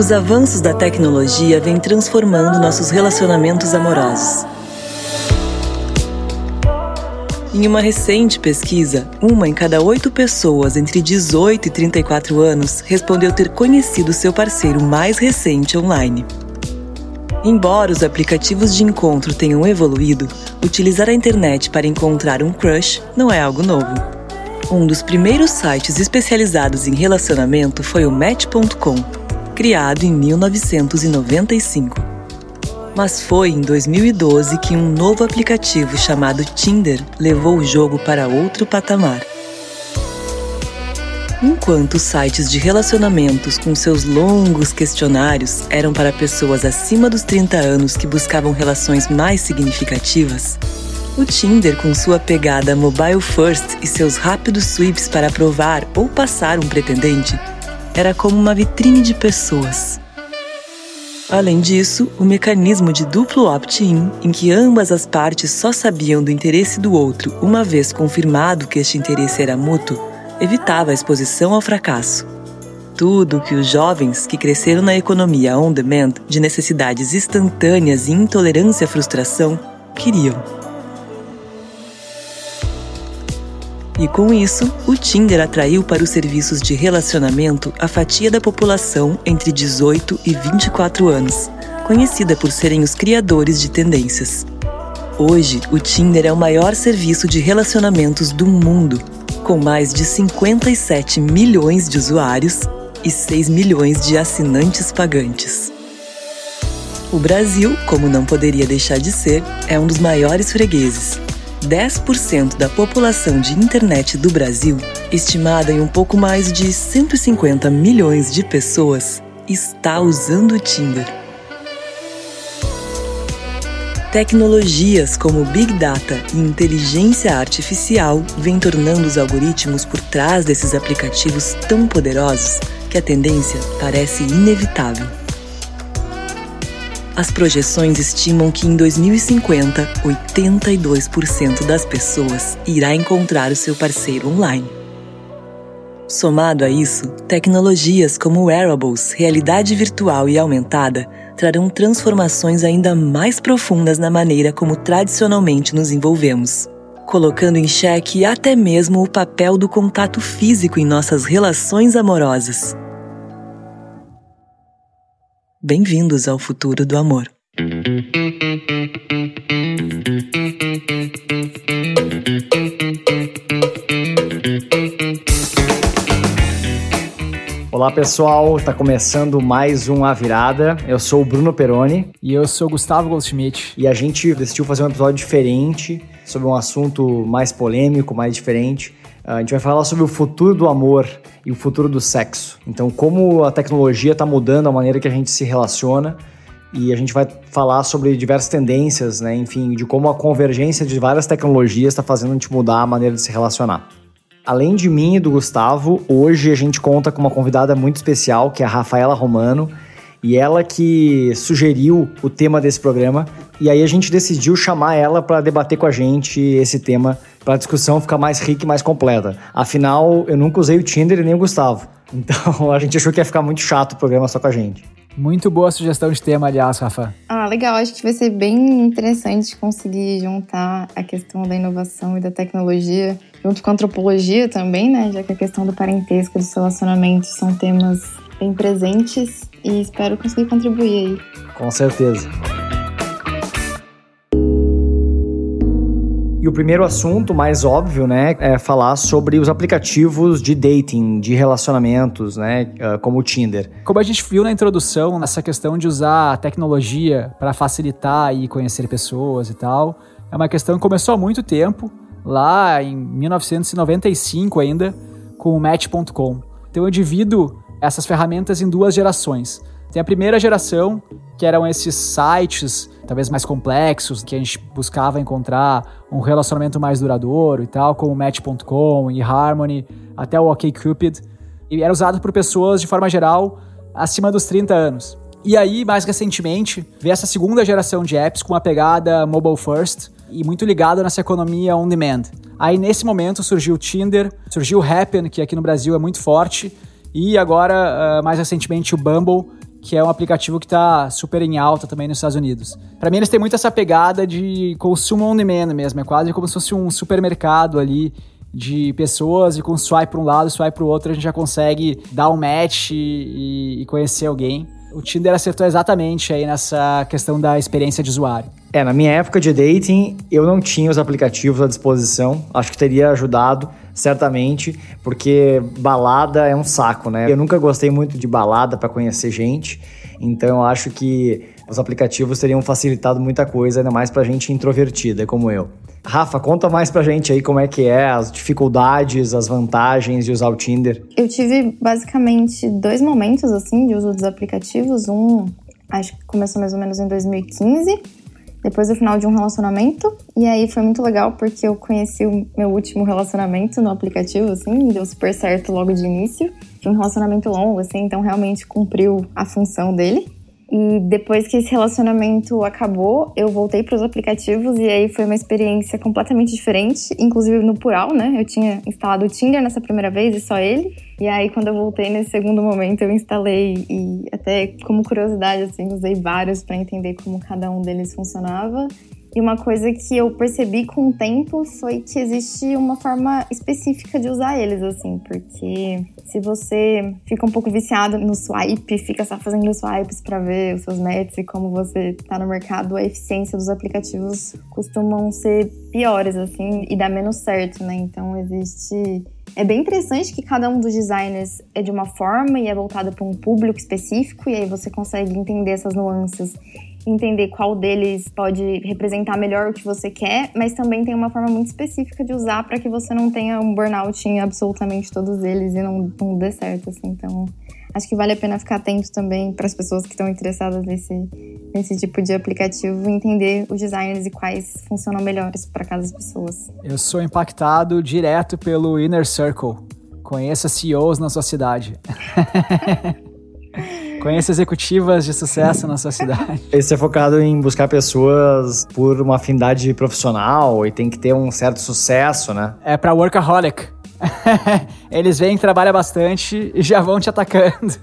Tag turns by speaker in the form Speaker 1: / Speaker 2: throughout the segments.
Speaker 1: Os avanços da tecnologia vêm transformando nossos relacionamentos amorosos. Em uma recente pesquisa, uma em cada oito pessoas entre 18 e 34 anos respondeu ter conhecido seu parceiro mais recente online. Embora os aplicativos de encontro tenham evoluído, utilizar a internet para encontrar um crush não é algo novo. Um dos primeiros sites especializados em relacionamento foi o Match.com, criado em 1995. Mas foi em 2012 que um novo aplicativo chamado Tinder levou o jogo para outro patamar. Enquanto sites de relacionamentos com seus longos questionários eram para pessoas acima dos 30 anos que buscavam relações mais significativas, o Tinder, com sua pegada mobile first e seus rápidos sweeps para aprovar ou passar um pretendente, era como uma vitrine de pessoas. Além disso, o mecanismo de duplo opt-in, em que ambas as partes só sabiam do interesse do outro uma vez confirmado que este interesse era mútuo, evitava a exposição ao fracasso. Tudo o que os jovens que cresceram na economia on-demand de necessidades instantâneas e intolerância à frustração queriam. E com isso, o Tinder atraiu para os serviços de relacionamento a fatia da população entre 18 e 24 anos, conhecida por serem os criadores de tendências. Hoje, o Tinder é o maior serviço de relacionamentos do mundo com mais de 57 milhões de usuários e 6 milhões de assinantes pagantes. O Brasil, como não poderia deixar de ser, é um dos maiores fregueses. 10% da população de internet do Brasil, estimada em um pouco mais de 150 milhões de pessoas, está usando o Tinder. Tecnologias como Big Data e inteligência artificial vêm tornando os algoritmos por trás desses aplicativos tão poderosos que a tendência parece inevitável. As projeções estimam que em 2050, 82% das pessoas irá encontrar o seu parceiro online. Somado a isso, tecnologias como wearables, realidade virtual e aumentada trarão transformações ainda mais profundas na maneira como tradicionalmente nos envolvemos, colocando em xeque até mesmo o papel do contato físico em nossas relações amorosas. Bem-vindos ao futuro do amor.
Speaker 2: Olá pessoal, está começando mais um A Virada. Eu sou o Bruno Peroni.
Speaker 3: E eu sou o Gustavo Goldschmidt.
Speaker 2: E a gente decidiu fazer um episódio diferente, sobre um assunto mais polêmico, mais diferente. A gente vai falar sobre o futuro do amor e o futuro do sexo. Então, como a tecnologia está mudando a maneira que a gente se relaciona. E a gente vai falar sobre diversas tendências, né? Enfim, de como a convergência de várias tecnologias está fazendo a gente mudar a maneira de se relacionar. Além de mim e do Gustavo, hoje a gente conta com uma convidada muito especial, que é a Rafaela Romano, e ela que sugeriu o tema desse programa. E aí a gente decidiu chamar ela para debater com a gente esse tema, para a discussão ficar mais rica e mais completa. Afinal, eu nunca usei o Tinder e nem o Gustavo. Então a gente achou que ia ficar muito chato o programa só com a gente.
Speaker 3: Muito boa sugestão de tema, aliás, Rafa.
Speaker 4: Ah, legal. Acho que vai ser bem interessante conseguir juntar a questão da inovação e da tecnologia junto com a antropologia também, né? Já que a questão do parentesco, dos relacionamentos são temas bem presentes e espero conseguir contribuir aí.
Speaker 2: Com certeza. E o primeiro assunto, mais óbvio, né, é falar sobre os aplicativos de dating, de relacionamentos, né, ah, como o Tinder.
Speaker 3: Como a gente viu na introdução, essa questão de usar a tecnologia para facilitar e conhecer pessoas e tal, é uma questão que começou há muito tempo lá em 1995 ainda, com o Match.com. Então eu divido essas ferramentas em duas gerações. Tem a primeira geração, que eram esses sites, talvez mais complexos, que a gente buscava encontrar um relacionamento mais duradouro e tal, como Match.com e Harmony, até o OkCupid. E era usado por pessoas, de forma geral, acima dos 30 anos. E aí, mais recentemente, veio essa segunda geração de apps com uma pegada mobile first, e muito ligado nessa economia on demand. Aí nesse momento surgiu o Tinder, surgiu o Happn, que aqui no Brasil é muito forte, e agora, uh, mais recentemente, o Bumble, que é um aplicativo que está super em alta também nos Estados Unidos. Para mim, eles têm muito essa pegada de consumo on demand mesmo, é quase como se fosse um supermercado ali de pessoas e com swipe para um lado, swipe para o outro, a gente já consegue dar um match e, e conhecer alguém. O Tinder acertou exatamente aí nessa questão da experiência de usuário.
Speaker 2: É, na minha época de dating, eu não tinha os aplicativos à disposição. Acho que teria ajudado, certamente, porque balada é um saco, né? Eu nunca gostei muito de balada para conhecer gente, então eu acho que os aplicativos teriam facilitado muita coisa, ainda mais pra gente introvertida como eu. Rafa, conta mais pra gente aí como é que é, as dificuldades, as vantagens de usar o Tinder.
Speaker 4: Eu tive basicamente dois momentos assim de uso dos aplicativos. Um, acho que começou mais ou menos em 2015, depois do final de um relacionamento. E aí foi muito legal porque eu conheci o meu último relacionamento no aplicativo, assim, deu super certo logo de início. Foi um relacionamento longo, assim, então realmente cumpriu a função dele. E depois que esse relacionamento acabou, eu voltei para os aplicativos e aí foi uma experiência completamente diferente, inclusive no plural, né? Eu tinha instalado o Tinder nessa primeira vez e só ele. E aí quando eu voltei nesse segundo momento, eu instalei e até como curiosidade assim, usei vários para entender como cada um deles funcionava. E uma coisa que eu percebi com o tempo foi que existe uma forma específica de usar eles, assim, porque se você fica um pouco viciado no swipe, fica só fazendo swipes para ver os seus matches e como você tá no mercado, a eficiência dos aplicativos costumam ser piores, assim, e dá menos certo, né? Então existe. É bem interessante que cada um dos designers é de uma forma e é voltado para um público específico, e aí você consegue entender essas nuances entender qual deles pode representar melhor o que você quer, mas também tem uma forma muito específica de usar para que você não tenha um burnout em absolutamente todos eles e não, não dê certo, assim. Então, acho que vale a pena ficar atento também para as pessoas que estão interessadas nesse, nesse tipo de aplicativo, entender os designers e quais funcionam melhores para cada pessoa.
Speaker 3: Eu sou impactado direto pelo Inner Circle. Conheça CEOs na sua cidade. Conheça executivas de sucesso na sua cidade.
Speaker 2: Esse é focado em buscar pessoas por uma afinidade profissional e tem que ter um certo sucesso, né?
Speaker 3: É para workaholic. Eles vêm, trabalham bastante e já vão te atacando.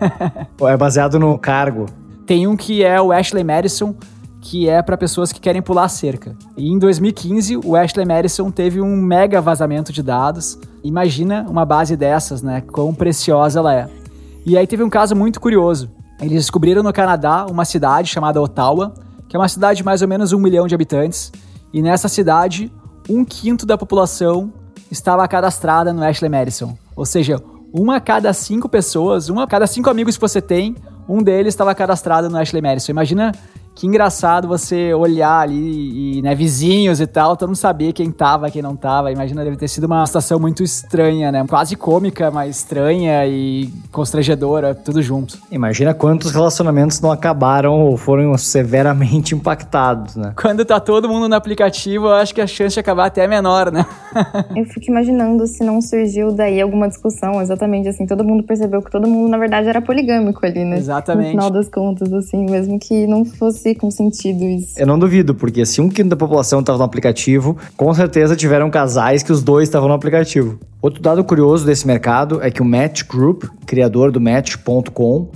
Speaker 2: é baseado no cargo.
Speaker 3: Tem um que é o Ashley Madison, que é para pessoas que querem pular cerca. E em 2015, o Ashley Madison teve um mega vazamento de dados. Imagina uma base dessas, né? Quão preciosa ela é. E aí teve um caso muito curioso. Eles descobriram no Canadá uma cidade chamada Ottawa, que é uma cidade de mais ou menos um milhão de habitantes. E nessa cidade, um quinto da população estava cadastrada no Ashley Madison. Ou seja, uma a cada cinco pessoas, uma a cada cinco amigos que você tem, um deles estava cadastrado no Ashley Madison. Imagina que engraçado você olhar ali e, né, vizinhos e tal, todo mundo sabia quem tava, quem não tava. Imagina, deve ter sido uma situação muito estranha, né? Quase cômica, mas estranha e constrangedora, tudo junto.
Speaker 2: Imagina quantos relacionamentos não acabaram ou foram severamente impactados, né?
Speaker 3: Quando tá todo mundo no aplicativo, eu acho que a chance de acabar até é menor, né?
Speaker 4: eu fico imaginando se não surgiu daí alguma discussão, exatamente assim, todo mundo percebeu que todo mundo, na verdade, era poligâmico ali, né?
Speaker 3: Exatamente.
Speaker 4: No final das contas, assim, mesmo que não fosse com sentido isso.
Speaker 2: Eu não duvido, porque se um quinto da população estava no aplicativo, com certeza tiveram casais que os dois estavam no aplicativo. Outro dado curioso desse mercado é que o Match Group, criador do Match.com,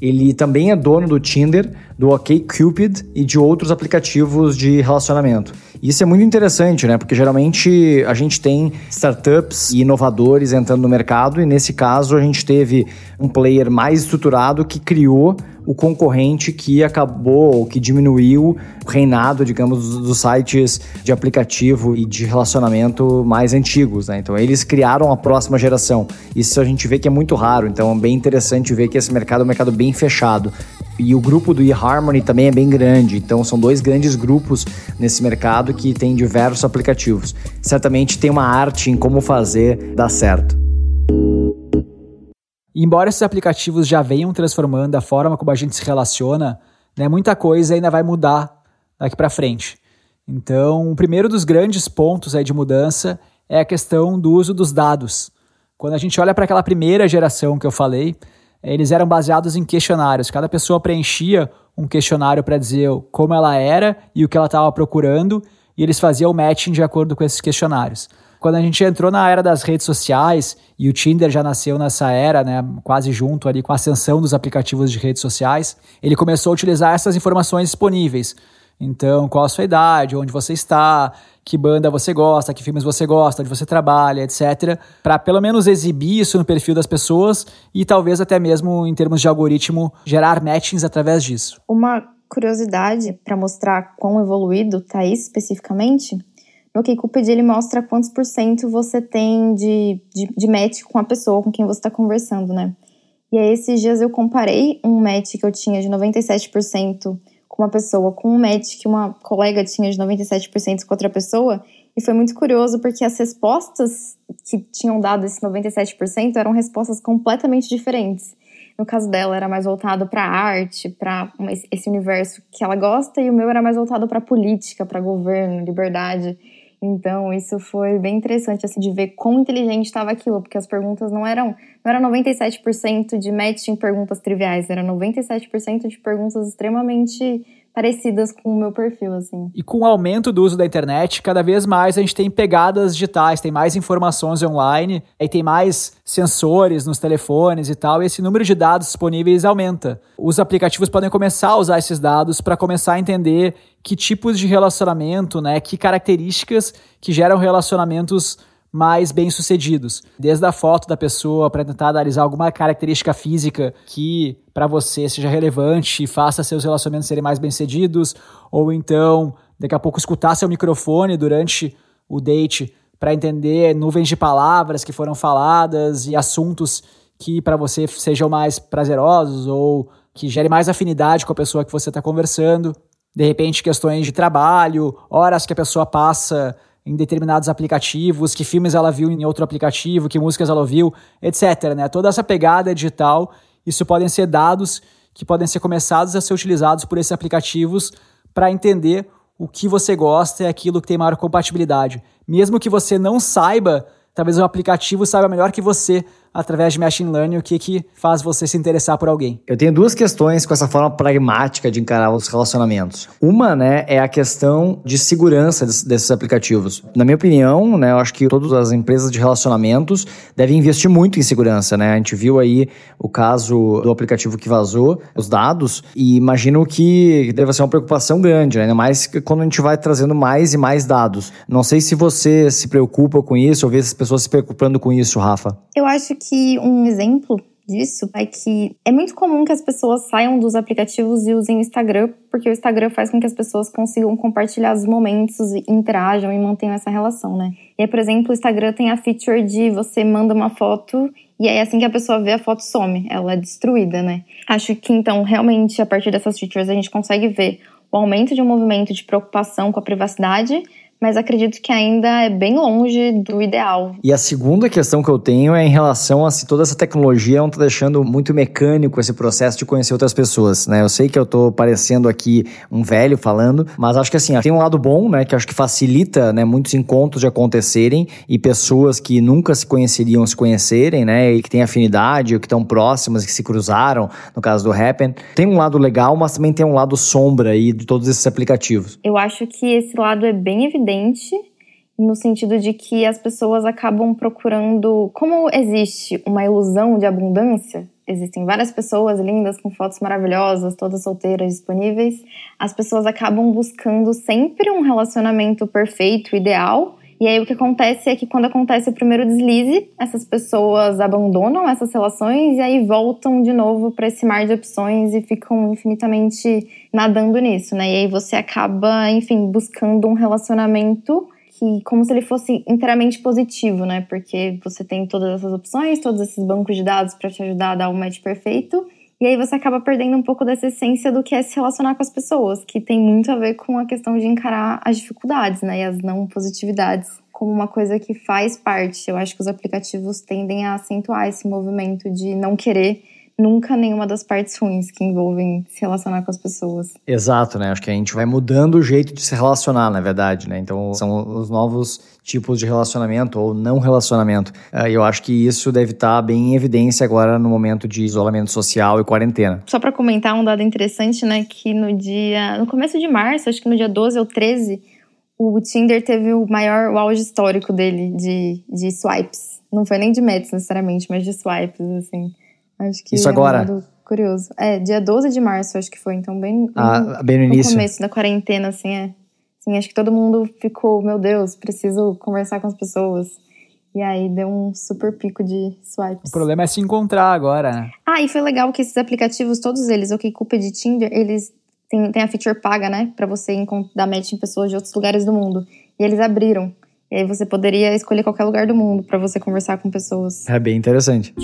Speaker 2: ele também é dono do Tinder, do OkCupid e de outros aplicativos de relacionamento. Isso é muito interessante, né? Porque geralmente a gente tem startups e inovadores entrando no mercado e nesse caso a gente teve um player mais estruturado que criou o concorrente que acabou, que diminuiu o reinado, digamos, dos sites de aplicativo e de relacionamento mais antigos, né? Então eles criaram a próxima geração. Isso a gente vê que é muito raro, então é bem interessante ver que esse mercado é um mercado bem fechado. E o grupo do eHarmony também é bem grande, então são dois grandes grupos nesse mercado que tem diversos aplicativos. Certamente tem uma arte em como fazer dar certo.
Speaker 3: Embora esses aplicativos já venham transformando a forma como a gente se relaciona, né, muita coisa ainda vai mudar daqui para frente. Então, o primeiro dos grandes pontos aí de mudança é a questão do uso dos dados. Quando a gente olha para aquela primeira geração que eu falei, eles eram baseados em questionários. Cada pessoa preenchia um questionário para dizer como ela era e o que ela estava procurando, e eles faziam o matching de acordo com esses questionários. Quando a gente entrou na era das redes sociais, e o Tinder já nasceu nessa era, né, quase junto ali com a ascensão dos aplicativos de redes sociais, ele começou a utilizar essas informações disponíveis. Então, qual a sua idade, onde você está, que banda você gosta, que filmes você gosta, onde você trabalha, etc. Para pelo menos exibir isso no perfil das pessoas e talvez até mesmo em termos de algoritmo gerar matchings através disso.
Speaker 4: Uma curiosidade para mostrar quão evoluído está isso especificamente, no OkCupid ele mostra quantos por cento você tem de, de, de match com a pessoa com quem você está conversando, né? E aí esses dias eu comparei um match que eu tinha de 97% com uma pessoa com um match que uma colega tinha de 97% com outra pessoa. E foi muito curioso porque as respostas que tinham dado esse 97% eram respostas completamente diferentes. No caso dela, era mais voltado para arte, para esse universo que ela gosta, e o meu era mais voltado para política, para governo, liberdade. Então, isso foi bem interessante assim, de ver quão inteligente estava aquilo, porque as perguntas não eram, não era 97% de match em perguntas triviais, era 97% de perguntas extremamente parecidas com o meu perfil, assim.
Speaker 3: E com o aumento do uso da internet, cada vez mais a gente tem pegadas digitais, tem mais informações online, aí tem mais sensores nos telefones e tal, e esse número de dados disponíveis aumenta. Os aplicativos podem começar a usar esses dados para começar a entender que tipos de relacionamento, né, que características que geram relacionamentos mais bem-sucedidos. Desde a foto da pessoa para tentar analisar alguma característica física que para você seja relevante e faça seus relacionamentos serem mais bem-sucedidos, ou então daqui a pouco escutar seu microfone durante o date para entender nuvens de palavras que foram faladas e assuntos que para você sejam mais prazerosos ou que gere mais afinidade com a pessoa que você está conversando. De repente, questões de trabalho, horas que a pessoa passa em determinados aplicativos, que filmes ela viu em outro aplicativo, que músicas ela ouviu, etc. Né? Toda essa pegada digital, isso podem ser dados que podem ser começados a ser utilizados por esses aplicativos para entender o que você gosta e aquilo que tem maior compatibilidade. Mesmo que você não saiba, talvez o aplicativo saiba melhor que você através de machine learning, o que, que faz você se interessar por alguém?
Speaker 2: Eu tenho duas questões com essa forma pragmática de encarar os relacionamentos. Uma, né, é a questão de segurança desses aplicativos. Na minha opinião, né, eu acho que todas as empresas de relacionamentos devem investir muito em segurança, né? A gente viu aí o caso do aplicativo que vazou os dados e imagino que deve ser uma preocupação grande, né? ainda mais quando a gente vai trazendo mais e mais dados. Não sei se você se preocupa com isso ou vê as pessoas se preocupando com isso, Rafa.
Speaker 4: Eu acho que um exemplo disso é que é muito comum que as pessoas saiam dos aplicativos e usem o Instagram, porque o Instagram faz com que as pessoas consigam compartilhar os momentos, interajam e mantenham essa relação, né? E aí, por exemplo, o Instagram tem a feature de você manda uma foto e aí assim que a pessoa vê a foto some, ela é destruída, né? Acho que então, realmente, a partir dessas features a gente consegue ver o aumento de um movimento de preocupação com a privacidade, mas acredito que ainda é bem longe do ideal.
Speaker 2: E a segunda questão que eu tenho é em relação a se toda essa tecnologia não está deixando muito mecânico esse processo de conhecer outras pessoas, né? Eu sei que eu estou parecendo aqui um velho falando, mas acho que assim, tem um lado bom, né, que acho que facilita, né, muitos encontros de acontecerem e pessoas que nunca se conheceriam se conhecerem, né, e que têm afinidade, ou que estão próximas, que se cruzaram, no caso do Happen. Tem um lado legal, mas também tem um lado sombra aí de todos esses aplicativos.
Speaker 4: Eu acho que esse lado é bem evidente no sentido de que as pessoas acabam procurando. Como existe uma ilusão de abundância, existem várias pessoas lindas com fotos maravilhosas, todas solteiras disponíveis, as pessoas acabam buscando sempre um relacionamento perfeito, ideal. E aí o que acontece é que quando acontece o primeiro deslize, essas pessoas abandonam essas relações e aí voltam de novo para esse mar de opções e ficam infinitamente nadando nisso, né? E aí você acaba, enfim, buscando um relacionamento que como se ele fosse inteiramente positivo, né? Porque você tem todas essas opções, todos esses bancos de dados para te ajudar a dar o match perfeito. E aí você acaba perdendo um pouco dessa essência do que é se relacionar com as pessoas, que tem muito a ver com a questão de encarar as dificuldades, né, e as não positividades como uma coisa que faz parte. Eu acho que os aplicativos tendem a acentuar esse movimento de não querer nunca nenhuma das partes ruins que envolvem se relacionar com as pessoas.
Speaker 2: Exato, né? Acho que a gente vai mudando o jeito de se relacionar, na verdade, né? Então são os novos tipos de relacionamento ou não relacionamento. Eh, eu acho que isso deve estar bem em evidência agora no momento de isolamento social e quarentena.
Speaker 4: Só para comentar um dado interessante, né, que no dia, no começo de março, acho que no dia 12 ou 13, o Tinder teve o maior o auge histórico dele de, de swipes. Não foi nem de matches necessariamente, mas de swipes, assim. Acho que
Speaker 2: Isso
Speaker 4: é
Speaker 2: agora?
Speaker 4: Um curioso. É, dia 12 de março, acho que foi. Então, bem, bem,
Speaker 2: ah, bem no início.
Speaker 4: no começo da quarentena, assim, é. Assim, acho que todo mundo ficou, meu Deus, preciso conversar com as pessoas. E aí deu um super pico de swipes.
Speaker 3: O problema é se encontrar agora, né?
Speaker 4: Ah, e foi legal que esses aplicativos, todos eles, o OkCupid e Tinder, eles têm, têm a feature paga, né? Pra você dar match em pessoas de outros lugares do mundo. E eles abriram. E aí você poderia escolher qualquer lugar do mundo para você conversar com pessoas.
Speaker 2: É bem interessante.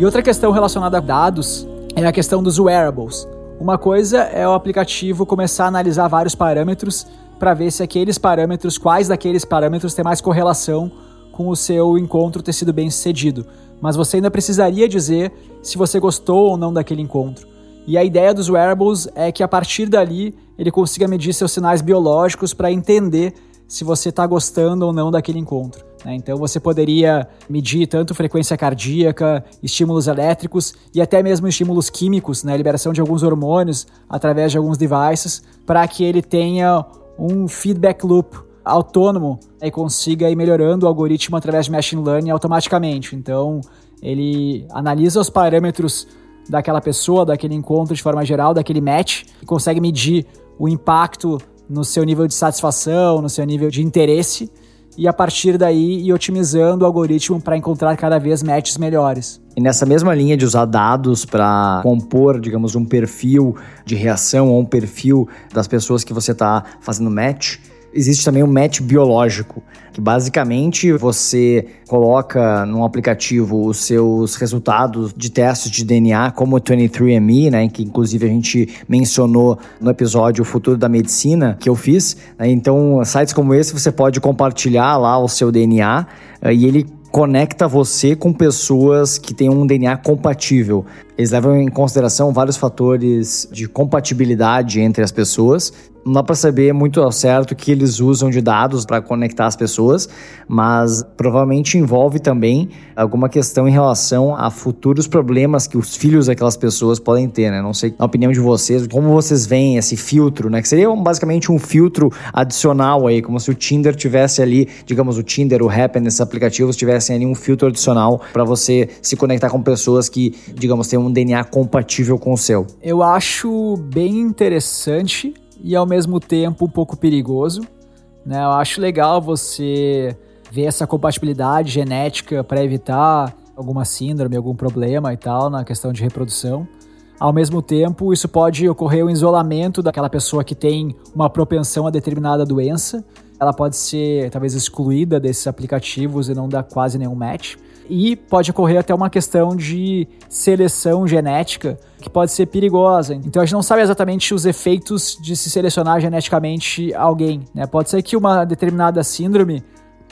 Speaker 3: E outra questão relacionada a dados é a questão dos wearables. Uma coisa é o aplicativo começar a analisar vários parâmetros para ver se aqueles parâmetros, quais daqueles parâmetros tem mais correlação com o seu encontro ter sido bem sucedido. Mas você ainda precisaria dizer se você gostou ou não daquele encontro. E a ideia dos wearables é que a partir dali ele consiga medir seus sinais biológicos para entender se você está gostando ou não daquele encontro. Né? Então você poderia medir tanto frequência cardíaca, estímulos elétricos e até mesmo estímulos químicos, né? liberação de alguns hormônios através de alguns devices, para que ele tenha um feedback loop autônomo e consiga ir melhorando o algoritmo através de machine learning automaticamente. Então, ele analisa os parâmetros daquela pessoa, daquele encontro de forma geral, daquele match, e consegue medir o impacto no seu nível de satisfação, no seu nível de interesse, e a partir daí ir otimizando o algoritmo para encontrar cada vez matches melhores.
Speaker 2: E nessa mesma linha de usar dados para compor, digamos, um perfil de reação ou um perfil das pessoas que você está fazendo match, existe também um match biológico, que basicamente você coloca num aplicativo os seus resultados de testes de DNA, como o 23andMe, né, que inclusive a gente mencionou no episódio O Futuro da Medicina, que eu fiz. Né, então, sites como esse você pode compartilhar lá o seu DNA eh, e ele conecta você com pessoas que têm um DNA compatível. Eles levam em consideração vários fatores de compatibilidade entre as pessoas. Não dá para saber muito ao certo que eles usam de dados para conectar as pessoas, mas provavelmente envolve também alguma questão em relação a futuros problemas que os filhos daquelas pessoas podem ter, né? Não sei, na opinião de vocês, como vocês veem esse filtro, né? Que seria basicamente um filtro adicional aí, como se o Tinder tivesse ali, digamos, o Tinder, o Happn, esses aplicativos tivessem ali um filtro adicional para você se conectar com pessoas que, digamos, têm um DNA compatível com o seu.
Speaker 3: Eu acho bem interessante e ao mesmo tempo um pouco perigoso. Né? Eu acho legal você ver essa compatibilidade genética para evitar alguma síndrome, algum problema e tal na questão de reprodução. Ao mesmo tempo, isso pode ocorrer o isolamento daquela pessoa que tem uma propensão a determinada doença. Ela pode ser talvez excluída desses aplicativos e não dar quase nenhum match e pode ocorrer até uma questão de seleção genética que pode ser perigosa. Então a gente não sabe exatamente os efeitos de se selecionar geneticamente alguém. Né? Pode ser que uma determinada síndrome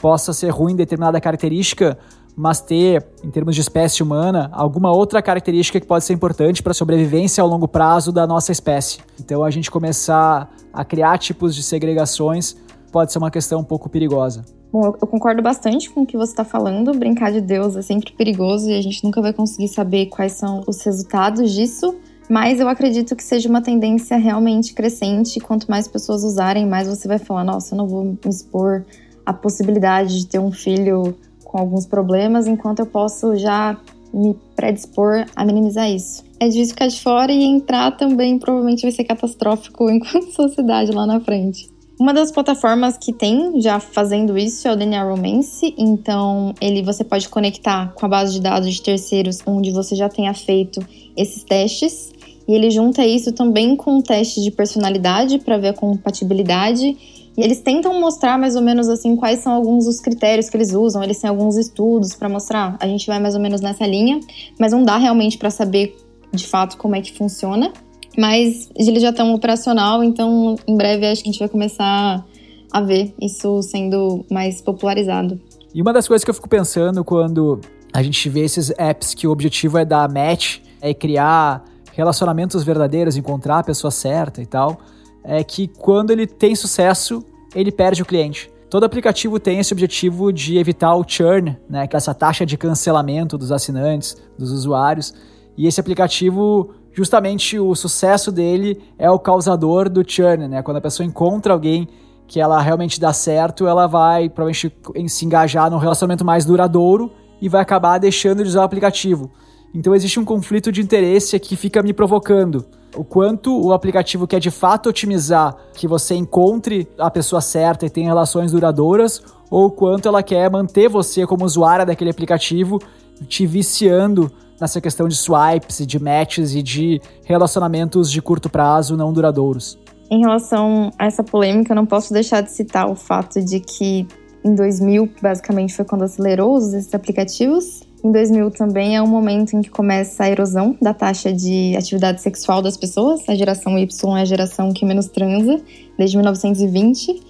Speaker 3: possa ser ruim em determinada característica, mas ter, em termos de espécie humana, alguma outra característica que pode ser importante para a sobrevivência ao longo prazo da nossa espécie. Então a gente começar a criar tipos de segregações pode ser uma questão um pouco perigosa.
Speaker 4: Bom, eu concordo bastante com o que você está falando. Brincar de Deus é sempre perigoso e a gente nunca vai conseguir saber quais são os resultados disso. Mas eu acredito que seja uma tendência realmente crescente. Quanto mais pessoas usarem, mais você vai falar: nossa, eu não vou me expor à possibilidade de ter um filho com alguns problemas, enquanto eu posso já me predispor a minimizar isso. É difícil ficar de fora e entrar também provavelmente vai ser catastrófico enquanto sociedade lá na frente. Uma das plataformas que tem já fazendo isso é o DNA Romance, então ele você pode conectar com a base de dados de terceiros onde você já tenha feito esses testes e ele junta isso também com um teste de personalidade para ver a compatibilidade e eles tentam mostrar mais ou menos assim quais são alguns dos critérios que eles usam. Eles têm alguns estudos para mostrar. A gente vai mais ou menos nessa linha, mas não dá realmente para saber de fato como é que funciona. Mas eles já estão operacional, então em breve acho que a gente vai começar a ver isso sendo mais popularizado.
Speaker 3: E uma das coisas que eu fico pensando quando a gente vê esses apps que o objetivo é dar match, é criar relacionamentos verdadeiros, encontrar a pessoa certa e tal, é que quando ele tem sucesso, ele perde o cliente. Todo aplicativo tem esse objetivo de evitar o churn, né, que é essa taxa de cancelamento dos assinantes, dos usuários. E esse aplicativo justamente o sucesso dele é o causador do churn, né? Quando a pessoa encontra alguém que ela realmente dá certo, ela vai provavelmente se engajar num relacionamento mais duradouro e vai acabar deixando de usar o aplicativo. Então existe um conflito de interesse que fica me provocando. O quanto o aplicativo quer de fato otimizar que você encontre a pessoa certa e tenha relações duradouras, ou o quanto ela quer manter você como usuária daquele aplicativo, te viciando nessa questão de swipes, de matches e de relacionamentos de curto prazo não duradouros.
Speaker 4: Em relação a essa polêmica, eu não posso deixar de citar o fato de que em 2000, basicamente, foi quando acelerou os desses aplicativos. Em 2000 também é um momento em que começa a erosão da taxa de atividade sexual das pessoas. A geração Y é a geração que menos transa, desde 1920.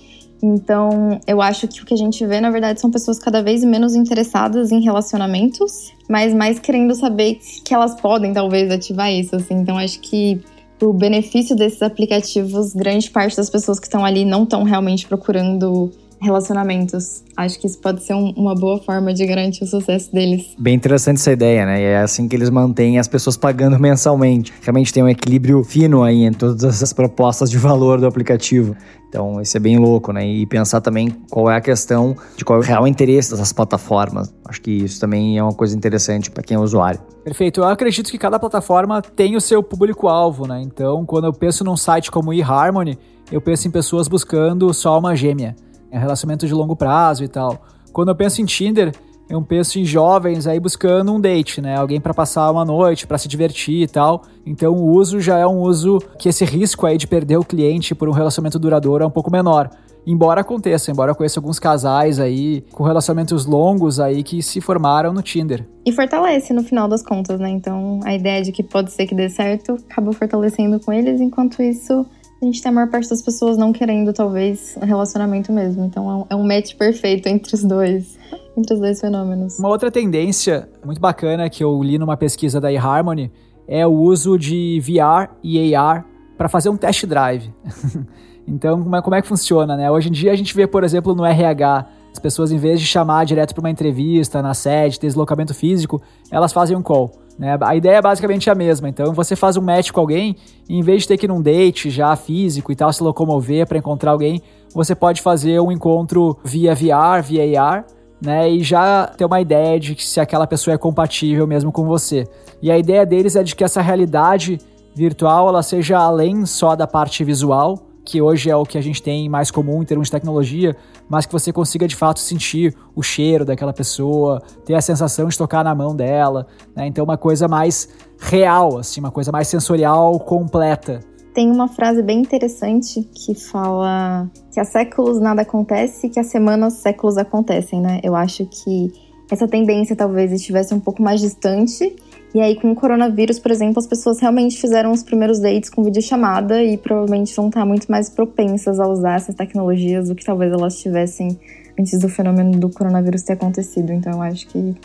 Speaker 4: Então, eu acho que o que a gente vê, na verdade, são pessoas cada vez menos interessadas em relacionamentos, mas mais querendo saber que elas podem, talvez, ativar isso, assim. Então, acho que o benefício desses aplicativos, grande parte das pessoas que estão ali não estão realmente procurando relacionamentos. Acho que isso pode ser um, uma boa forma de garantir o sucesso deles.
Speaker 2: Bem interessante essa ideia, né? E é assim que eles mantêm as pessoas pagando mensalmente. Realmente tem um equilíbrio fino aí em todas essas propostas de valor do aplicativo. Então, isso é bem louco, né? E pensar também qual é a questão de qual é o real interesse dessas plataformas. Acho que isso também é uma coisa interessante para quem é usuário.
Speaker 3: Perfeito. Eu acredito que cada plataforma tem o seu público-alvo, né? Então, quando eu penso num site como eHarmony, eu penso em pessoas buscando só uma gêmea é relacionamento de longo prazo e tal. Quando eu penso em Tinder, eu penso em jovens aí buscando um date, né? Alguém para passar uma noite, para se divertir e tal. Então o uso já é um uso que esse risco aí de perder o cliente por um relacionamento duradouro é um pouco menor. Embora aconteça, embora eu conheça alguns casais aí com relacionamentos longos aí que se formaram no Tinder.
Speaker 4: E fortalece no final das contas, né? Então a ideia de que pode ser que dê certo acaba fortalecendo com eles, enquanto isso a gente tem a maior parte das pessoas não querendo, talvez, relacionamento mesmo. Então é um match perfeito entre os dois. Entre os dois fenômenos.
Speaker 3: Uma outra tendência muito bacana que eu li numa pesquisa da eHarmony é o uso de VR e AR para fazer um test drive. então, como é, como é que funciona, né? Hoje em dia a gente vê, por exemplo, no RH, as pessoas, em vez de chamar direto para uma entrevista na sede, ter deslocamento físico, elas fazem um call. Né? A ideia é basicamente a mesma. Então você faz um match com alguém, e em vez de ter que ir num date já físico e tal, se locomover para encontrar alguém, você pode fazer um encontro via VR, via AR, né? E já ter uma ideia de se aquela pessoa é compatível mesmo com você. E a ideia deles é de que essa realidade virtual ela seja além só da parte visual, que hoje é o que a gente tem mais comum em termos de tecnologia, mas que você consiga de fato sentir o cheiro daquela pessoa, ter a sensação de tocar na mão dela, né? Então uma coisa mais real, assim, uma coisa mais sensorial completa.
Speaker 4: Tem uma frase bem interessante que fala que há séculos nada acontece, que há semanas séculos acontecem, né? Eu acho que essa tendência talvez estivesse um pouco mais distante e aí, com o coronavírus, por exemplo, as pessoas realmente fizeram os primeiros dates com videochamada e provavelmente vão estar muito mais propensas a usar essas tecnologias do que talvez elas tivessem antes do fenômeno do coronavírus ter acontecido. Então, eu acho que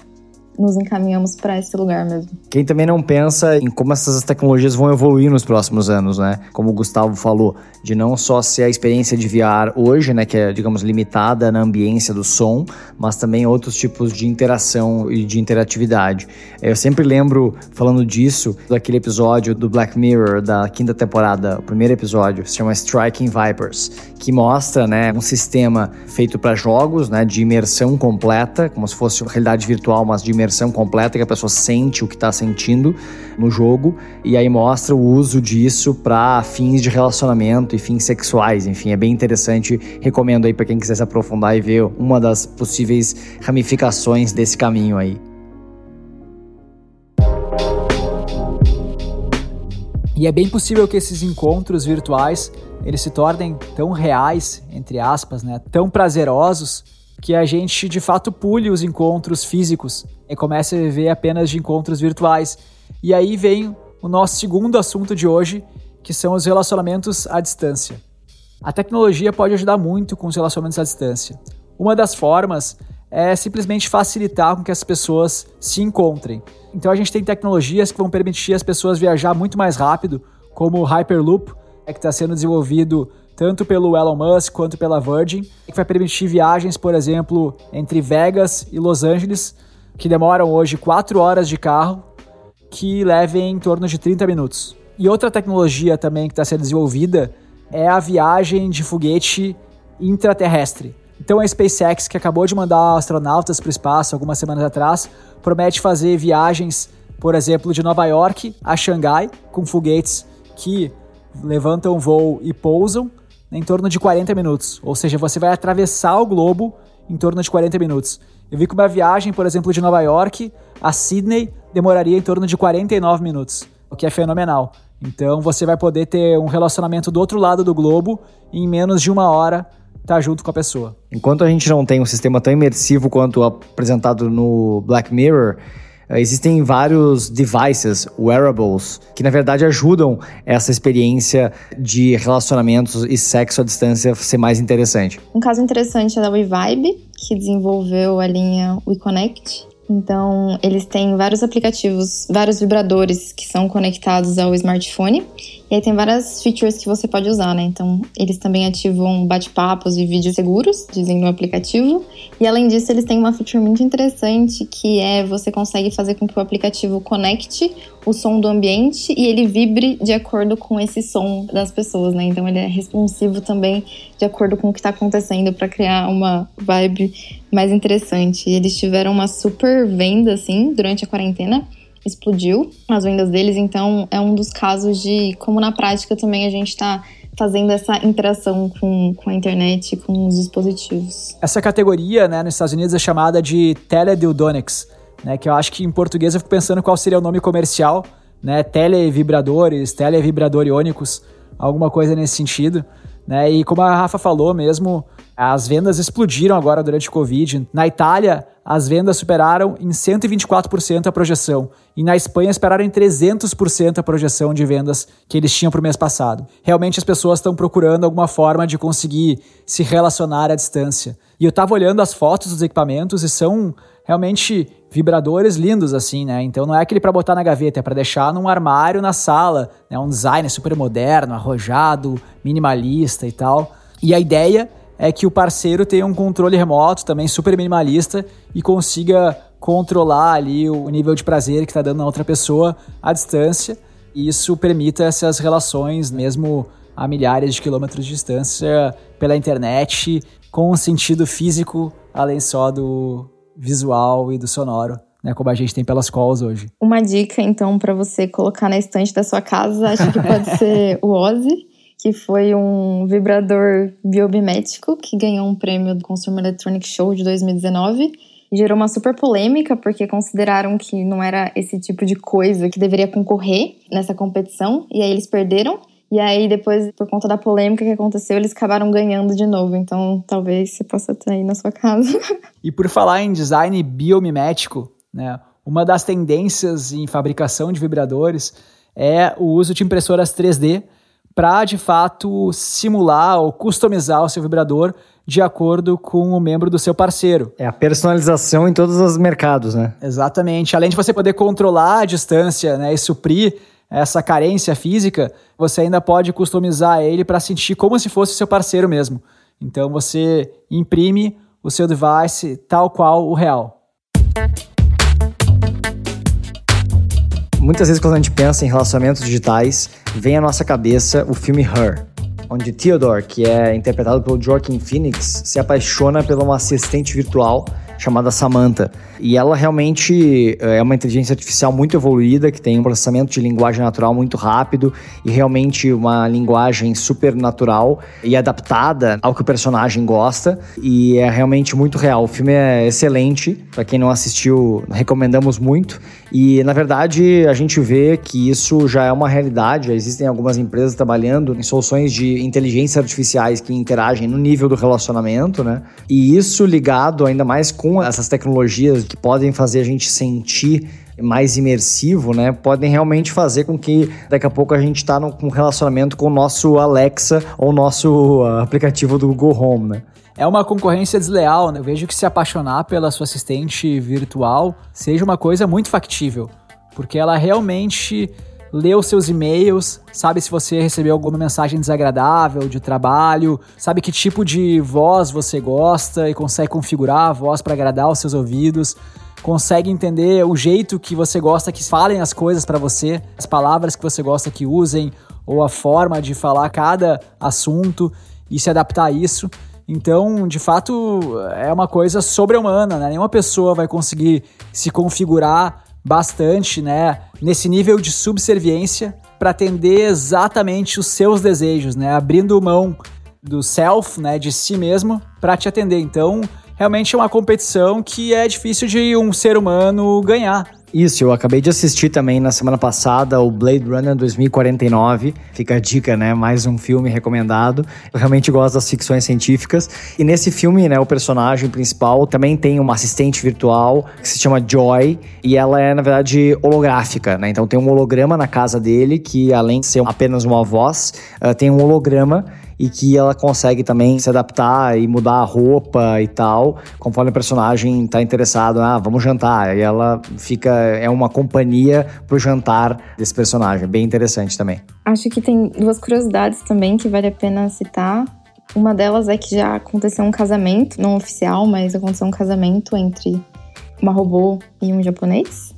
Speaker 4: nos encaminhamos para esse lugar mesmo.
Speaker 2: Quem também não pensa em como essas tecnologias vão evoluir nos próximos anos, né? Como o Gustavo falou, de não só ser a experiência de VR hoje, né, que é, digamos, limitada na ambiência do som, mas também outros tipos de interação e de interatividade. Eu sempre lembro, falando disso, daquele episódio do Black Mirror da quinta temporada, o primeiro episódio, se chama Striking Vipers, que mostra, né, um sistema feito para jogos, né, de imersão completa, como se fosse realidade virtual, mas de imersão completa, que a pessoa sente o que está sentindo no jogo, e aí mostra o uso disso para fins de relacionamento e fins sexuais. Enfim, é bem interessante. Recomendo aí para quem quiser se aprofundar e ver uma das possíveis ramificações desse caminho aí.
Speaker 3: E é bem possível que esses encontros virtuais eles se tornem tão reais, entre aspas, né, tão prazerosos, que a gente de fato pule os encontros físicos e comece a viver apenas de encontros virtuais. E aí vem o nosso segundo assunto de hoje, que são os relacionamentos à distância. A tecnologia pode ajudar muito com os relacionamentos à distância. Uma das formas é simplesmente facilitar com que as pessoas se encontrem. Então a gente tem tecnologias que vão permitir as pessoas viajar muito mais rápido, como o Hyperloop, é que está sendo desenvolvido tanto pelo Elon Musk quanto pela Virgin, que vai permitir viagens, por exemplo, entre Vegas e Los Angeles, que demoram hoje 4 horas de carro, que levem em torno de 30 minutos. E outra tecnologia também que está sendo desenvolvida é a viagem de foguete intraterrestre. Então a SpaceX, que acabou de mandar astronautas para o espaço algumas semanas atrás, promete fazer viagens, por exemplo, de Nova York a Xangai, com foguetes que levantam voo e pousam em torno de 40 minutos. Ou seja, você vai atravessar o globo em torno de 40 minutos. Eu vi que uma viagem, por exemplo, de Nova York a Sydney demoraria em torno de 49 minutos, o que é fenomenal. Então você vai poder ter um relacionamento do outro lado do globo em menos de uma hora estar tá junto com a pessoa.
Speaker 2: Enquanto a gente não tem um sistema tão imersivo quanto apresentado no Black Mirror, existem vários devices, wearables, que na verdade ajudam essa experiência de relacionamentos e sexo à distância ser mais interessante.
Speaker 4: Um caso interessante é da WeVibe, que desenvolveu a linha WeConnect, então, eles têm vários aplicativos, vários vibradores que são conectados ao smartphone. E aí tem várias features que você pode usar, né? Então, eles também ativam bate-papos e vídeos seguros, dizem no aplicativo. E além disso, eles têm uma feature muito interessante que é você consegue fazer com que o aplicativo conecte o som do ambiente e ele vibre de acordo com esse som das pessoas, né? Então ele é responsivo também de acordo com o que está acontecendo para criar uma vibe mais interessante. Eles tiveram uma super venda assim durante a quarentena explodiu as vendas deles, então é um dos casos de como na prática também a gente está fazendo essa interação com, com a internet, com os dispositivos.
Speaker 3: Essa categoria, né, nos Estados Unidos é chamada de teledildonics, né, que eu acho que em português eu fico pensando qual seria o nome comercial, né, televibradores, televibrador iônicos, alguma coisa nesse sentido. Né, e como a Rafa falou mesmo, as vendas explodiram agora durante o Covid. Na Itália, as vendas superaram em 124% a projeção. E na Espanha, esperaram em 300% a projeção de vendas que eles tinham para o mês passado. Realmente, as pessoas estão procurando alguma forma de conseguir se relacionar à distância. E eu estava olhando as fotos dos equipamentos e são realmente vibradores lindos assim, né? Então não é aquele para botar na gaveta, é para deixar num armário na sala, né? Um design super moderno, arrojado, minimalista e tal. E a ideia é que o parceiro tenha um controle remoto também super minimalista e consiga controlar ali o nível de prazer que está dando na outra pessoa à distância. E isso permita essas relações mesmo a milhares de quilômetros de distância pela internet com um sentido físico além só do visual e do sonoro, né, como a gente tem pelas calls hoje.
Speaker 4: Uma dica, então, para você colocar na estante da sua casa, acho que pode ser o Ozzy, que foi um vibrador biomimético que ganhou um prêmio do Consumer Electronic Show de 2019 gerou uma super polêmica porque consideraram que não era esse tipo de coisa que deveria concorrer nessa competição e aí eles perderam. E aí, depois, por conta da polêmica que aconteceu, eles acabaram ganhando de novo. Então, talvez você possa ter aí na sua casa.
Speaker 3: E por falar em design biomimético, né? Uma das tendências em fabricação de vibradores é o uso de impressoras 3D para, de fato, simular ou customizar o seu vibrador de acordo com o membro do seu parceiro.
Speaker 2: É a personalização em todos os mercados, né?
Speaker 3: Exatamente. Além de você poder controlar a distância né, e suprir essa carência física, você ainda pode customizar ele para sentir como se fosse seu parceiro mesmo. Então você imprime o seu device tal qual o real.
Speaker 2: Muitas vezes quando a gente pensa em relacionamentos digitais, vem à nossa cabeça o filme Her, onde Theodore, que é interpretado pelo Joaquin Phoenix, se apaixona por uma assistente virtual chamada Samantha. E ela realmente eh, é uma inteligência artificial muito evoluída, que tem um processamento de linguagem natural muito rápido e realmente uma linguagem super natural e adaptada ao que o personagem gosta. E é realmente muito real. O filme é excelente. Para quem não assistiu, recomendamos muito. E na verdade, a gente vê que isso já é uma realidade. Já existem algumas empresas trabalhando em soluções de inteligência artificiais que interagem no nível do relacionamento, né? E isso ligado ainda mais com essas tecnologias que podem fazer a gente sentir mais imersivo, né? Podem realmente fazer com que daqui a pouco a gente está num relacionamento com o nosso Alexa ou o nosso uh, aplicativo do Google Home, né?
Speaker 3: É uma concorrência desleal, né? Eu vejo que se apaixonar pela sua assistente virtual seja uma coisa muito factível, porque ela realmente lê os seus e-mails, sabe se você recebeu alguma mensagem desagradável de trabalho, sabe que tipo de voz você gosta e consegue configurar a voz para agradar os seus ouvidos, consegue entender o jeito que você gosta que falem as coisas para você, as palavras que você gosta que usem ou a forma de falar cada assunto e se adaptar a isso. Então, de fato, é uma coisa sobre-humana, né? Nenhuma pessoa vai conseguir se configurar bastante, né, nesse nível de subserviência para atender exatamente os seus desejos, né, abrindo mão do self, né, de si mesmo para te atender. Então, realmente é uma competição que é difícil de um ser humano ganhar.
Speaker 2: Isso, eu acabei de assistir também na semana passada o Blade Runner 2049. Fica a dica, né? Mais um filme recomendado. Eu realmente gosto das ficções científicas. E nesse filme, né, o personagem principal também tem uma assistente virtual que se chama Joy. E ela é, na verdade, holográfica, né? Então tem um holograma na casa dele que, além de ser apenas uma voz, tem um holograma e que ela consegue também se adaptar e mudar a roupa e tal, conforme o personagem está interessado, ah, vamos jantar. E ela fica, é uma companhia pro jantar desse personagem. Bem interessante também.
Speaker 4: Acho que tem duas curiosidades também que vale a pena citar. Uma delas é que já aconteceu um casamento, não oficial, mas aconteceu um casamento entre uma robô e um japonês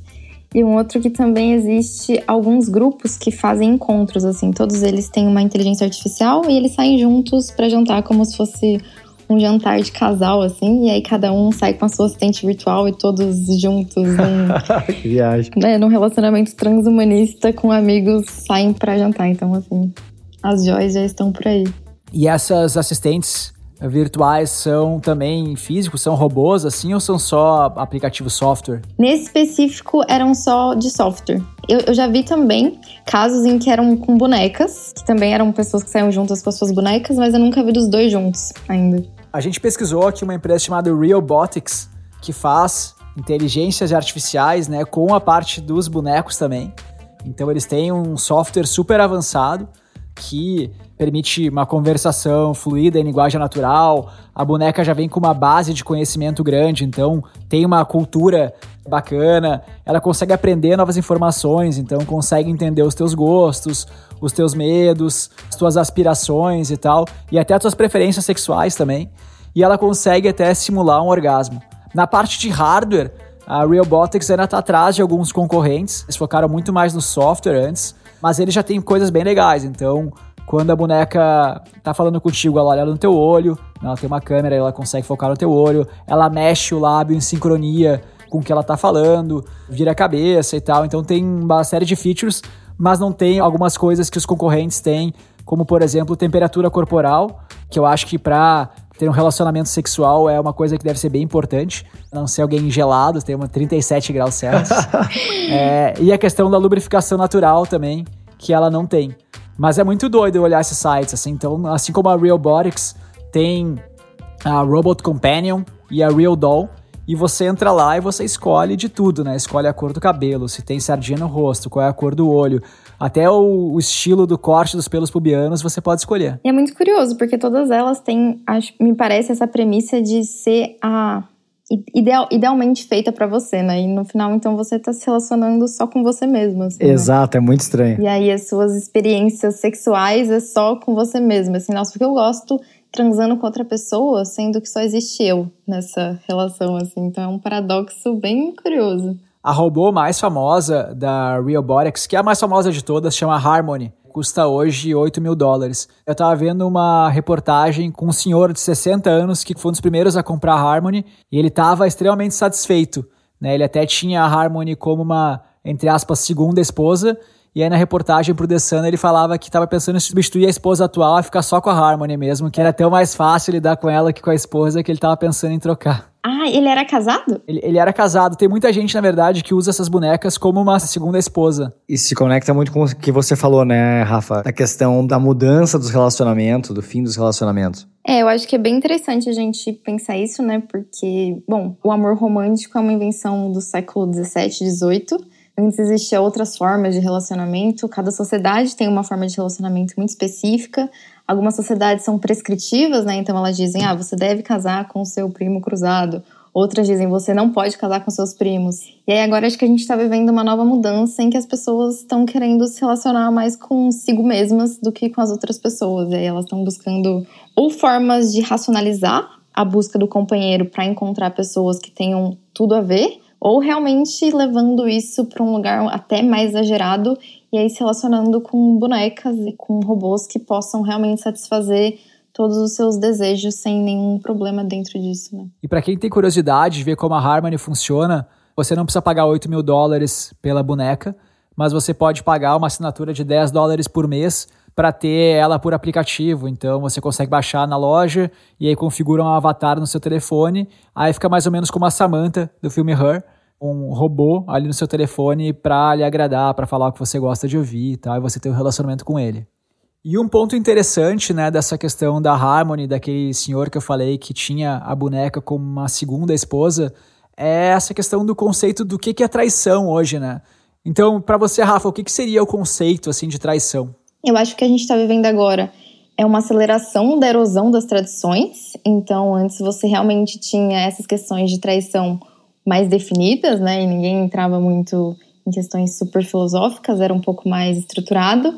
Speaker 4: e um outro que também existe alguns grupos que fazem encontros assim, todos eles têm uma inteligência artificial e eles saem juntos para jantar como se fosse um jantar de casal assim, e aí cada um sai com a sua assistente virtual e todos juntos num,
Speaker 2: que viagem.
Speaker 4: Né, num relacionamento transhumanista com amigos saem para jantar, então assim, as joias já estão por aí.
Speaker 3: E essas assistentes virtuais são também físicos, são robôs assim ou são só aplicativos software?
Speaker 4: Nesse específico eram só de software. Eu, eu, já vi também casos em que eram com bonecas, que também eram pessoas que saíam juntas com as suas bonecas, mas eu nunca vi dos dois juntos ainda.
Speaker 3: A gente pesquisou aqui uma empresa chamada Realbotics, que faz inteligências artificiais, né, com a parte dos bonecos também. Então eles têm um software super avançado que permite uma conversação fluida em linguagem natural. A boneca já vem com uma base de conhecimento grande, então tem uma cultura bacana. Ela consegue aprender novas informações, então consegue entender os teus gostos, os teus medos, as tuas aspirações e tal, e até as tuas preferências sexuais também. E ela consegue até simular um orgasmo. Na parte de hardware, a Realbotics ainda está atrás de alguns concorrentes. Eles focaram muito mais no software antes, mas eles já têm coisas bem legais. Então, quando a boneca tá falando contigo, ela olha no teu olho, ela tem uma câmera, ela consegue focar no teu olho, ela mexe o lábio em sincronia com o que ela tá falando, vira a cabeça e tal. Então tem uma série de features, mas não tem algumas coisas que os concorrentes têm, como por exemplo, temperatura corporal, que eu acho que para ter um relacionamento sexual é uma coisa que deve ser bem importante. Não ser alguém gelado, ter uma 37 graus Celsius. é, e a questão da lubrificação natural também, que ela não tem. Mas é muito doido olhar esses sites, assim. Então, assim como a Realbotics tem a Robot Companion e a Real Doll, e você entra lá e você escolhe de tudo, né? Escolhe a cor do cabelo, se tem sardinha no rosto, qual é a cor do olho, até o, o estilo do corte dos pelos pubianos você pode escolher.
Speaker 4: E é muito curioso, porque todas elas têm, acho, me parece, essa premissa de ser a ideal, idealmente feita para você, né? E no final, então, você tá se relacionando só com você mesmo. Assim,
Speaker 2: né? Exato, né? é muito estranho.
Speaker 4: E aí, as suas experiências sexuais é só com você mesmo. Assim, nossa, porque eu gosto transando com outra pessoa, sendo que só existe eu nessa relação, assim. Então, é um paradoxo bem curioso.
Speaker 3: A robô mais famosa da Realbotics, que é a mais famosa de todas, chama Harmony custa hoje 8 mil dólares. Eu tava vendo uma reportagem com um senhor de 60 anos que foi um dos primeiros a comprar a Harmony e ele tava extremamente satisfeito. Né? Ele até tinha a Harmony como uma, entre aspas, segunda esposa. E aí na reportagem pro The Sun ele falava que tava pensando em substituir a esposa atual e ficar só com a Harmony mesmo, que era até mais fácil lidar com ela que com a esposa, que ele tava pensando em trocar.
Speaker 4: Ah, ele era casado?
Speaker 3: Ele, ele, era casado. Tem muita gente, na verdade, que usa essas bonecas como uma segunda esposa.
Speaker 2: Isso se conecta muito com o que você falou, né, Rafa? A questão da mudança dos relacionamentos, do fim dos relacionamentos.
Speaker 4: É, eu acho que é bem interessante a gente pensar isso, né? Porque, bom, o amor romântico é uma invenção do século XVII, XVIII. Antes existiam outras formas de relacionamento. Cada sociedade tem uma forma de relacionamento muito específica. Algumas sociedades são prescritivas, né? Então elas dizem, ah, você deve casar com seu primo cruzado. Outras dizem, você não pode casar com seus primos. E aí agora acho que a gente está vivendo uma nova mudança em que as pessoas estão querendo se relacionar mais consigo mesmas do que com as outras pessoas. E aí elas estão buscando ou formas de racionalizar a busca do companheiro para encontrar pessoas que tenham tudo a ver, ou realmente levando isso para um lugar até mais exagerado e aí se relacionando com bonecas e com robôs que possam realmente satisfazer todos os seus desejos sem nenhum problema dentro disso, né?
Speaker 3: E para quem tem curiosidade de ver como a Harmony funciona, você não precisa pagar 8 mil dólares pela boneca, mas você pode pagar uma assinatura de 10 dólares por mês para ter ela por aplicativo. Então você consegue baixar na loja e aí configura um avatar no seu telefone. Aí fica mais ou menos como a Samantha do filme Her, um robô ali no seu telefone para lhe agradar, para falar o que você gosta de ouvir e tal, e você ter um relacionamento com ele. E um ponto interessante, né, dessa questão da Harmony, daquele senhor que eu falei que tinha a boneca como uma segunda esposa, é essa questão do conceito do que é traição hoje, né? Então, para você, Rafa, o que seria o conceito assim de traição?
Speaker 4: Eu acho que a gente está vivendo agora é uma aceleração da erosão das tradições. Então, antes você realmente tinha essas questões de traição mais definidas, né? E ninguém entrava muito em questões super filosóficas, era um pouco mais estruturado.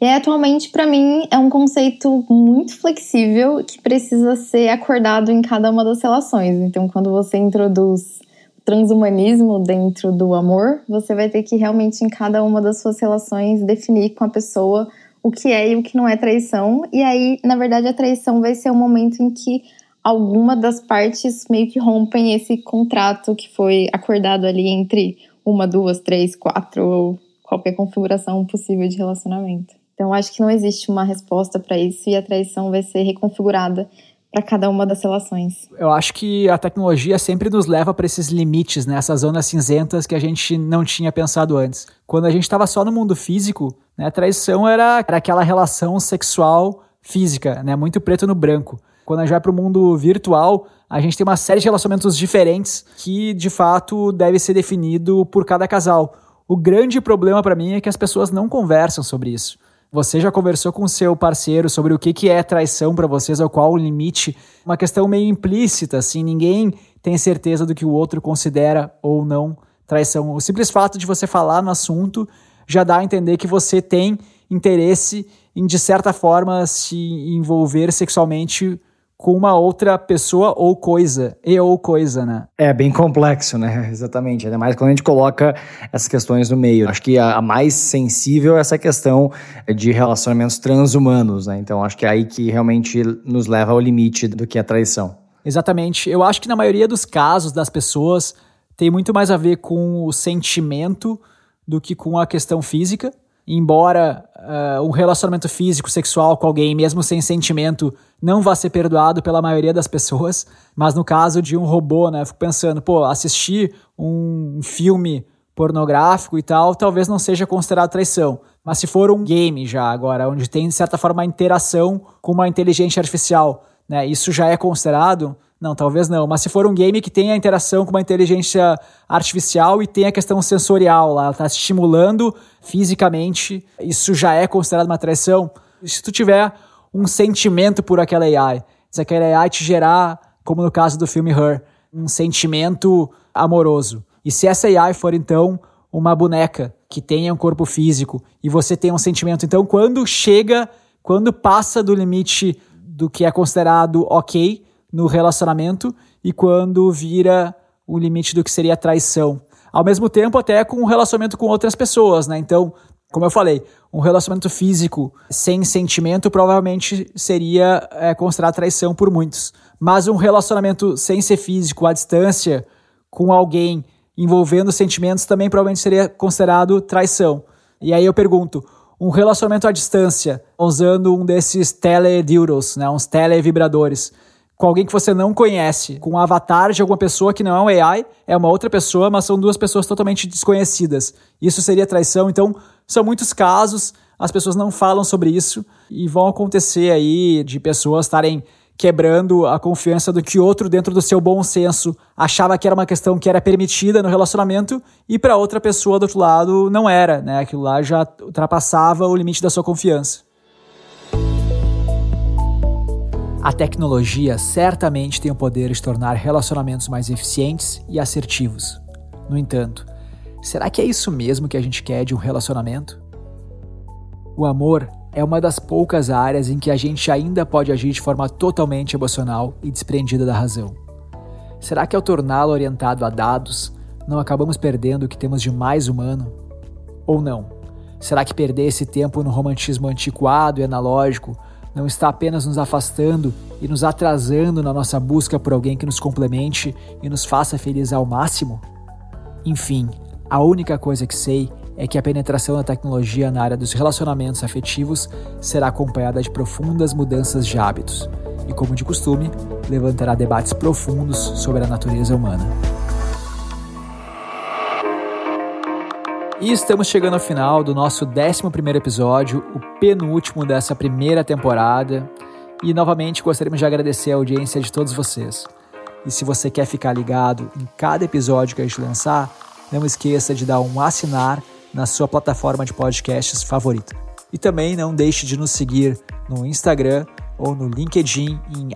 Speaker 4: E atualmente, para mim, é um conceito muito flexível que precisa ser acordado em cada uma das relações. Então, quando você introduz transhumanismo dentro do amor, você vai ter que realmente, em cada uma das suas relações, definir com a pessoa o que é e o que não é traição. E aí, na verdade, a traição vai ser o momento em que alguma das partes meio que rompem esse contrato que foi acordado ali entre uma, duas, três, quatro ou qualquer configuração possível de relacionamento. Então, acho que não existe uma resposta para isso e a traição vai ser reconfigurada para cada uma das relações.
Speaker 3: Eu acho que a tecnologia sempre nos leva para esses limites, né? essas zonas cinzentas que a gente não tinha pensado antes. Quando a gente estava só no mundo físico, né, a traição era, era aquela relação sexual física, né, muito preto no branco. Quando a gente vai para o mundo virtual, a gente tem uma série de relacionamentos diferentes que, de fato, deve ser definido por cada casal. O grande problema para mim é que as pessoas não conversam sobre isso. Você já conversou com seu parceiro sobre o que, que é traição para vocês, ou qual o limite? Uma questão meio implícita, assim, ninguém tem certeza do que o outro considera ou não traição. O simples fato de você falar no assunto já dá a entender que você tem interesse em, de certa forma, se envolver sexualmente com uma outra pessoa ou coisa, e ou coisa, né?
Speaker 2: É bem complexo, né? Exatamente. Ainda mais quando a gente coloca essas questões no meio. Acho que a, a mais sensível é essa questão de relacionamentos transhumanos, né? Então acho que é aí que realmente nos leva ao limite do que é traição.
Speaker 3: Exatamente. Eu acho que na maioria dos casos das pessoas tem muito mais a ver com o sentimento do que com a questão física embora uh, um relacionamento físico, sexual com alguém, mesmo sem sentimento, não vá ser perdoado pela maioria das pessoas, mas no caso de um robô, né, fico pensando, pô, assistir um filme pornográfico e tal, talvez não seja considerado traição. Mas se for um game já agora, onde tem de certa forma interação com uma inteligência artificial, né, isso já é considerado não, talvez não. Mas se for um game que tem a interação com uma inteligência artificial e tem a questão sensorial lá, ela está estimulando fisicamente, isso já é considerado uma traição. Se tu tiver um sentimento por aquela AI, se aquela AI te gerar, como no caso do filme Her, um sentimento amoroso. E se essa AI for então uma boneca que tenha um corpo físico e você tem um sentimento, então quando chega, quando passa do limite do que é considerado ok, no relacionamento e quando vira o limite do que seria traição. Ao mesmo tempo, até com um relacionamento com outras pessoas, né? Então, como eu falei, um relacionamento físico sem sentimento provavelmente seria é, considerado traição por muitos. Mas um relacionamento sem ser físico, à distância, com alguém envolvendo sentimentos, também provavelmente seria considerado traição. E aí eu pergunto, um relacionamento à distância, usando um desses teledildos, né, uns televibradores, com alguém que você não conhece, com um avatar de alguma pessoa que não é um AI, é uma outra pessoa, mas são duas pessoas totalmente desconhecidas. Isso seria traição. Então, são muitos casos, as pessoas não falam sobre isso e vão acontecer aí de pessoas estarem quebrando a confiança do que outro dentro do seu bom senso achava que era uma questão que era permitida no relacionamento e para outra pessoa do outro lado não era, né? Aquilo lá já ultrapassava o limite da sua confiança. A tecnologia certamente tem o poder de tornar relacionamentos mais eficientes e assertivos. No entanto, será que é isso mesmo que a gente quer de um relacionamento? O amor é uma das poucas áreas em que a gente ainda pode agir de forma totalmente emocional e desprendida da razão. Será que ao torná-lo orientado a dados, não acabamos perdendo o que temos de mais humano? Ou não? Será que perder esse tempo no romantismo antiquado e analógico não está apenas nos afastando e nos atrasando na nossa busca por alguém que nos complemente e nos faça feliz ao máximo? Enfim, a única coisa que sei é que a penetração da tecnologia na área dos relacionamentos afetivos será acompanhada de profundas mudanças de hábitos e, como de costume, levantará debates profundos sobre a natureza humana. E estamos chegando ao final do nosso 11 episódio, o penúltimo dessa primeira temporada. E novamente gostaríamos de agradecer a audiência de todos vocês. E se você quer ficar ligado em cada episódio que a gente lançar, não esqueça de dar um assinar na sua plataforma de podcasts favorita. E também não deixe de nos seguir no Instagram ou no LinkedIn em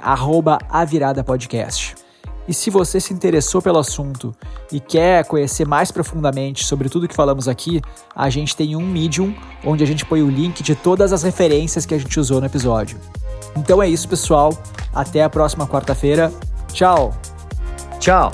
Speaker 3: @aviradapodcast. E se você se interessou pelo assunto e quer conhecer mais profundamente sobre tudo que falamos aqui, a gente tem um Medium onde a gente põe o link de todas as referências que a gente usou no episódio. Então é isso, pessoal. Até a próxima quarta-feira. Tchau.
Speaker 2: Tchau.